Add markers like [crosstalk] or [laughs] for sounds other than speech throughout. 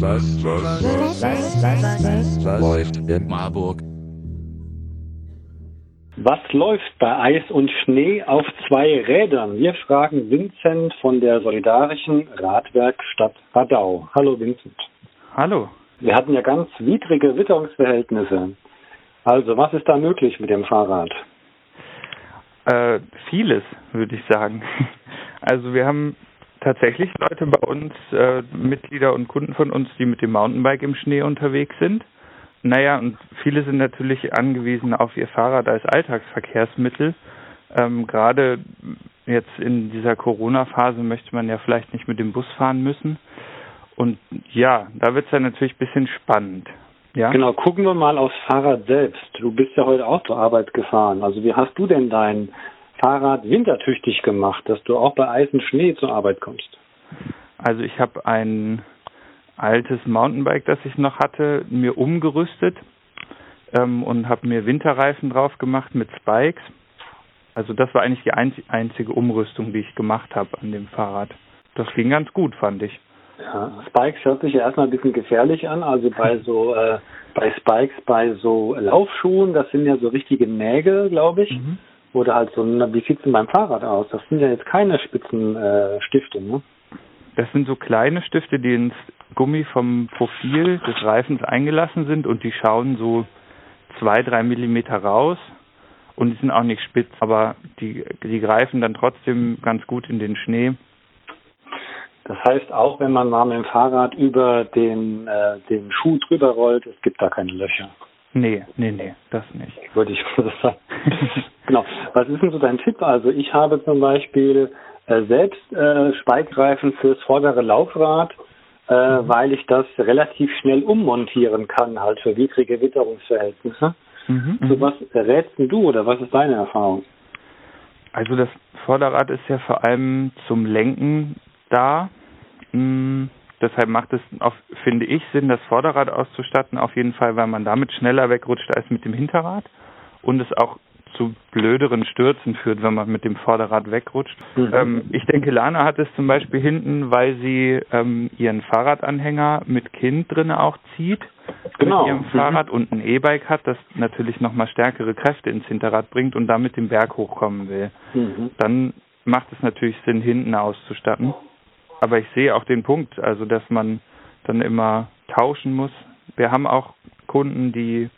Was, was, was, was, was, was läuft in Marburg? Was läuft bei Eis und Schnee auf zwei Rädern? Wir fragen Vincent von der Solidarischen Radwerkstatt Radau. Hallo Vincent. Hallo. Wir hatten ja ganz widrige Witterungsverhältnisse. Also was ist da möglich mit dem Fahrrad? Äh, vieles, würde ich sagen. [laughs] Also wir haben tatsächlich Leute bei uns, äh, Mitglieder und Kunden von uns, die mit dem Mountainbike im Schnee unterwegs sind. Naja, und viele sind natürlich angewiesen auf ihr Fahrrad als Alltagsverkehrsmittel. Ähm, Gerade jetzt in dieser Corona-Phase möchte man ja vielleicht nicht mit dem Bus fahren müssen. Und ja, da wird es dann natürlich ein bisschen spannend. Ja? Genau, gucken wir mal aufs Fahrrad selbst. Du bist ja heute auch zur Arbeit gefahren. Also wie hast du denn dein Fahrrad wintertüchtig gemacht, dass du auch bei Eis und Schnee zur Arbeit kommst? Also ich habe ein altes Mountainbike, das ich noch hatte, mir umgerüstet ähm, und habe mir Winterreifen drauf gemacht mit Spikes. Also das war eigentlich die einzige Umrüstung, die ich gemacht habe an dem Fahrrad. Das ging ganz gut, fand ich. Ja, Spikes hört sich ja erstmal ein bisschen gefährlich an. Also bei [laughs] so äh, bei Spikes, bei so Laufschuhen, das sind ja so richtige Nägel, glaube ich. Mhm. Oder halt so, wie sieht's denn beim Fahrrad aus? Das sind ja jetzt keine spitzen äh, Stifte, ne? Das sind so kleine Stifte, die ins Gummi vom Profil des Reifens eingelassen sind und die schauen so zwei, drei Millimeter raus und die sind auch nicht spitz, aber die, die greifen dann trotzdem ganz gut in den Schnee. Das heißt, auch wenn man mal mit dem Fahrrad über den, äh, den Schuh drüber rollt, es gibt da keine Löcher. Nee, nee, nee, das nicht. [laughs] Würde ich so sagen. [laughs] genau. Was ist denn so dein Tipp? Also ich habe zum Beispiel äh, selbst äh, Speigreifen fürs vordere Laufrad, äh, mhm. weil ich das relativ schnell ummontieren kann, halt für widrige Witterungsverhältnisse. Mhm, so mhm. was rätst du oder was ist deine Erfahrung? Also das Vorderrad ist ja vor allem zum Lenken da. Hm, deshalb macht es, auf, finde ich, Sinn, das Vorderrad auszustatten, auf jeden Fall, weil man damit schneller wegrutscht als mit dem Hinterrad und es auch zu blöderen Stürzen führt, wenn man mit dem Vorderrad wegrutscht. Mhm. Ähm, ich denke, Lana hat es zum Beispiel hinten, weil sie ähm, ihren Fahrradanhänger mit Kind drin auch zieht genau. mit ihrem mhm. Fahrrad mhm. und ein E-Bike hat, das natürlich nochmal stärkere Kräfte ins Hinterrad bringt und damit den Berg hochkommen will. Mhm. Dann macht es natürlich Sinn, hinten auszustatten. Aber ich sehe auch den Punkt, also dass man dann immer tauschen muss. Wir haben auch Kunden, die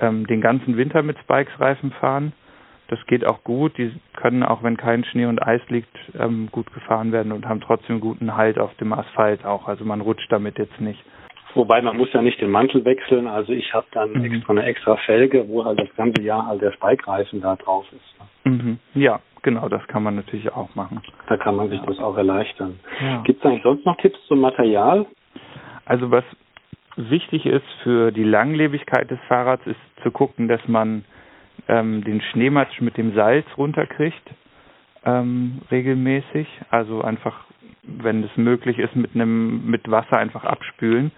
ähm, den ganzen Winter mit Spikes-Reifen fahren. Das geht auch gut. Die können auch, wenn kein Schnee und Eis liegt, ähm, gut gefahren werden und haben trotzdem guten Halt auf dem Asphalt auch. Also man rutscht damit jetzt nicht. Wobei man muss ja nicht den Mantel wechseln. Also ich habe dann mhm. extra eine extra Felge, wo halt das ganze Jahr halt der Spike-Reifen da drauf ist. Mhm. Ja, genau, das kann man natürlich auch machen. Da kann man sich ja. das auch erleichtern. Ja. Gibt es eigentlich sonst noch Tipps zum Material? Also was wichtig ist für die Langlebigkeit des Fahrrads, ist zu gucken, dass man ähm, den Schneematsch mit dem Salz runterkriegt, ähm, regelmäßig. Also einfach, wenn es möglich ist, mit einem mit Wasser einfach abspülen.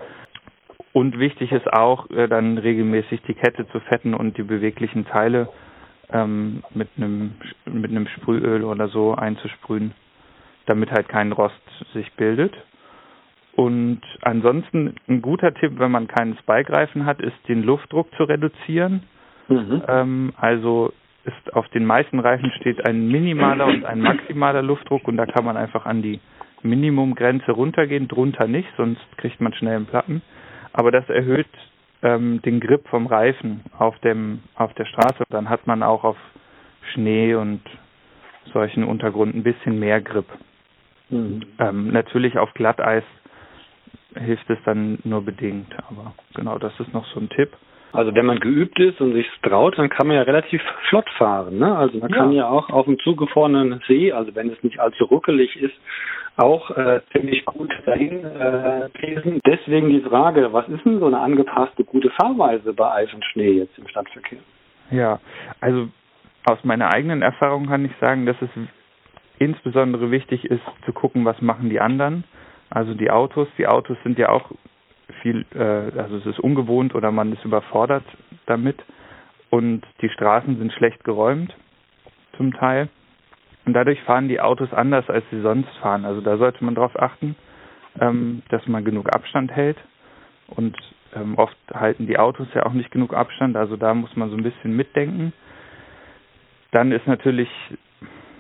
Und wichtig ist auch, äh, dann regelmäßig die Kette zu fetten und die beweglichen Teile ähm, mit einem mit einem Sprühöl oder so einzusprühen, damit halt kein Rost sich bildet. Und ansonsten ein guter Tipp, wenn man keinen Spike-Reifen hat, ist den Luftdruck zu reduzieren. Mhm. Ähm, also ist auf den meisten Reifen steht ein minimaler und ein maximaler Luftdruck und da kann man einfach an die Minimumgrenze runtergehen, drunter nicht, sonst kriegt man schnell einen Platten. Aber das erhöht ähm, den Grip vom Reifen auf dem auf der Straße. Dann hat man auch auf Schnee und solchen Untergrund ein bisschen mehr Grip. Mhm. Ähm, natürlich auf Glatteis hilft es dann nur bedingt. Aber genau, das ist noch so ein Tipp. Also wenn man geübt ist und sich traut, dann kann man ja relativ flott fahren. Ne? Also man ja. kann ja auch auf dem zugefrorenen See, also wenn es nicht allzu ruckelig ist, auch äh, ziemlich gut dahin äh. Deswegen die Frage, was ist denn so eine angepasste gute Fahrweise bei Eis und Schnee jetzt im Stadtverkehr? Ja, also aus meiner eigenen Erfahrung kann ich sagen, dass es insbesondere wichtig ist zu gucken, was machen die anderen also die Autos, die Autos sind ja auch viel, äh, also es ist ungewohnt oder man ist überfordert damit und die Straßen sind schlecht geräumt zum Teil und dadurch fahren die Autos anders, als sie sonst fahren. Also da sollte man drauf achten. ähm, dass man genug Abstand hält. Und ähm, oft halten die Autos ja auch nicht genug Abstand, also da muss man so ein bisschen mitdenken. Dann ist natürlich,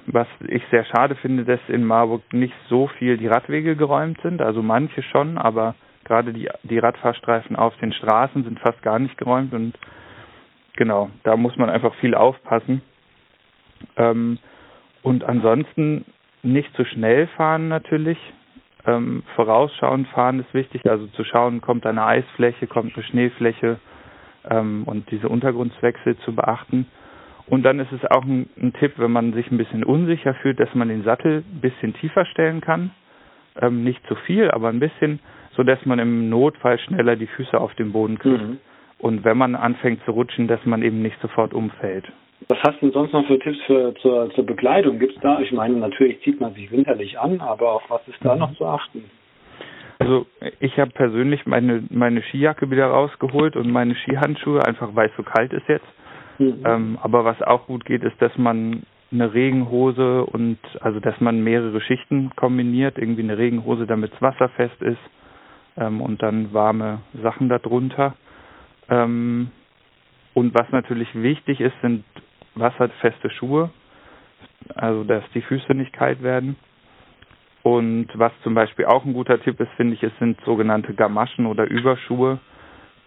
was ich sehr schade finde, dass in Marburg nicht so viel die Radwege geräumt sind. Also manche schon, aber gerade die, die Radfahrstreifen auf den Straßen sind fast gar nicht geräumt und genau, da muss man einfach viel aufpassen. Ähm, und ansonsten nicht zu schnell fahren natürlich. Ähm, vorausschauend fahren ist wichtig, also zu schauen, kommt eine Eisfläche, kommt eine Schneefläche ähm, und diese Untergrundswechsel zu beachten. Und dann ist es auch ein, ein, Tipp, wenn man sich ein bisschen unsicher fühlt, dass man den Sattel ein bisschen tiefer stellen kann. Ähm, nicht zu viel, aber ein bisschen, so dass man im Notfall schneller die Füße auf den Boden kriegt. Mhm. Und wenn man anfängt zu rutschen, dass man eben nicht sofort umfällt. Was hast du denn sonst noch für Tipps für, zur, zur Bekleidung? Gibt es da? Ich meine, natürlich zieht man sich winterlich an, aber auf was ist da mhm. noch zu achten? Also ich habe persönlich meine meine Skijacke wieder rausgeholt und meine Skihandschuhe, einfach weil es so kalt ist jetzt. Mhm. Ähm, aber was auch gut geht, ist, dass man eine Regenhose und also dass man mehrere Schichten kombiniert, irgendwie eine Regenhose, damit es wasserfest ist ähm, und dann warme Sachen darunter. Ähm, und was natürlich wichtig ist, sind wasserfeste Schuhe, also dass die Füße nicht kalt werden. Und was zum Beispiel auch ein guter Tipp ist, finde ich, es sind sogenannte Gamaschen oder Überschuhe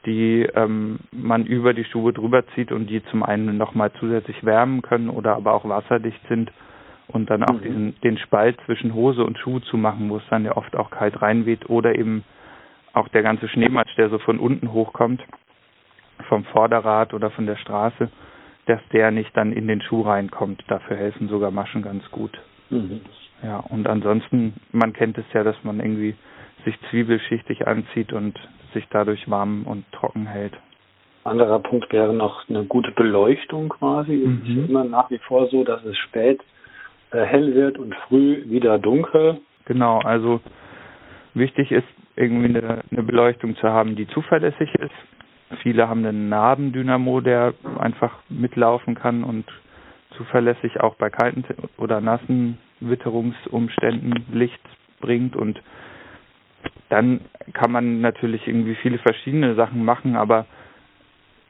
die ähm, man über die Schuhe drüber zieht und die zum einen nochmal zusätzlich wärmen können oder aber auch wasserdicht sind und dann auch mhm. diesen den Spalt zwischen Hose und Schuh zu machen, wo es dann ja oft auch kalt reinweht oder eben auch der ganze Schneematsch, der so von unten hochkommt, vom Vorderrad oder von der Straße, dass der nicht dann in den Schuh reinkommt. Dafür helfen sogar Maschen ganz gut. Mhm. Ja, und ansonsten, man kennt es ja, dass man irgendwie sich zwiebelschichtig anzieht und sich dadurch warm und trocken hält. Anderer Punkt wäre noch eine gute Beleuchtung quasi. Mhm. Es ist immer nach wie vor so, dass es spät äh, hell wird und früh wieder dunkel. Genau, also wichtig ist irgendwie eine, eine Beleuchtung zu haben, die zuverlässig ist. Viele haben einen Nabendynamo, der einfach mitlaufen kann und zuverlässig auch bei kalten oder nassen Witterungsumständen Licht bringt und dann kann man natürlich irgendwie viele verschiedene Sachen machen, aber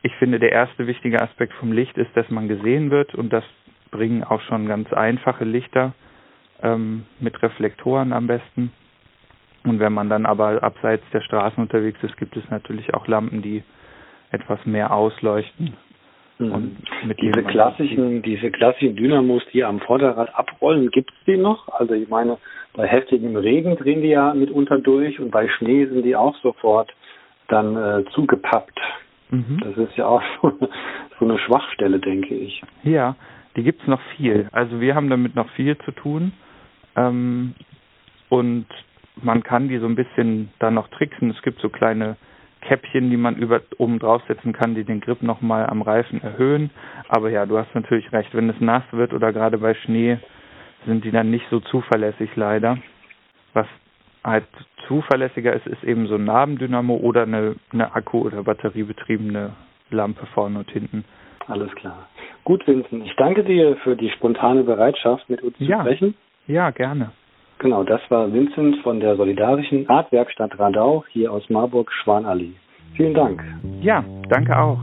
ich finde, der erste wichtige Aspekt vom Licht ist, dass man gesehen wird und das bringen auch schon ganz einfache Lichter ähm, mit Reflektoren am besten. Und wenn man dann aber abseits der Straßen unterwegs ist, gibt es natürlich auch Lampen, die etwas mehr ausleuchten. Mhm. Und mit diese klassischen, diese klassischen Dynamos, die am Vorderrad abrollen, gibt es die noch? Also ich meine, bei heftigem Regen drehen die ja mitunter durch und bei Schnee sind die auch sofort dann äh, zugepappt. Mhm. Das ist ja auch [laughs] so, so eine Schwachstelle, denke ich. Ja, die gibt's noch viel. Also wir haben damit noch viel zu tun. Ähm, und man kann die so ein bisschen dann noch tricksen. Es gibt so kleine Käppchen, die man über oben draufsetzen kann, die den Grip nochmal am Reifen erhöhen. Aber ja, du hast natürlich recht, wenn es nass wird oder gerade bei Schnee, sind die dann nicht so zuverlässig leider. Was halt zuverlässiger ist, ist eben so ein Nabendynamo oder eine, eine Akku- oder batteriebetriebene Lampe vorne und hinten. Alles klar. Gut, Vincent, ich danke dir für die spontane Bereitschaft, mit uns ja. zu sprechen. Ja, gerne. Genau, das war Vincent von der Solidarischen Radwerkstatt Radau hier aus Marburg-Schwanallee. Vielen Dank. Ja, danke auch.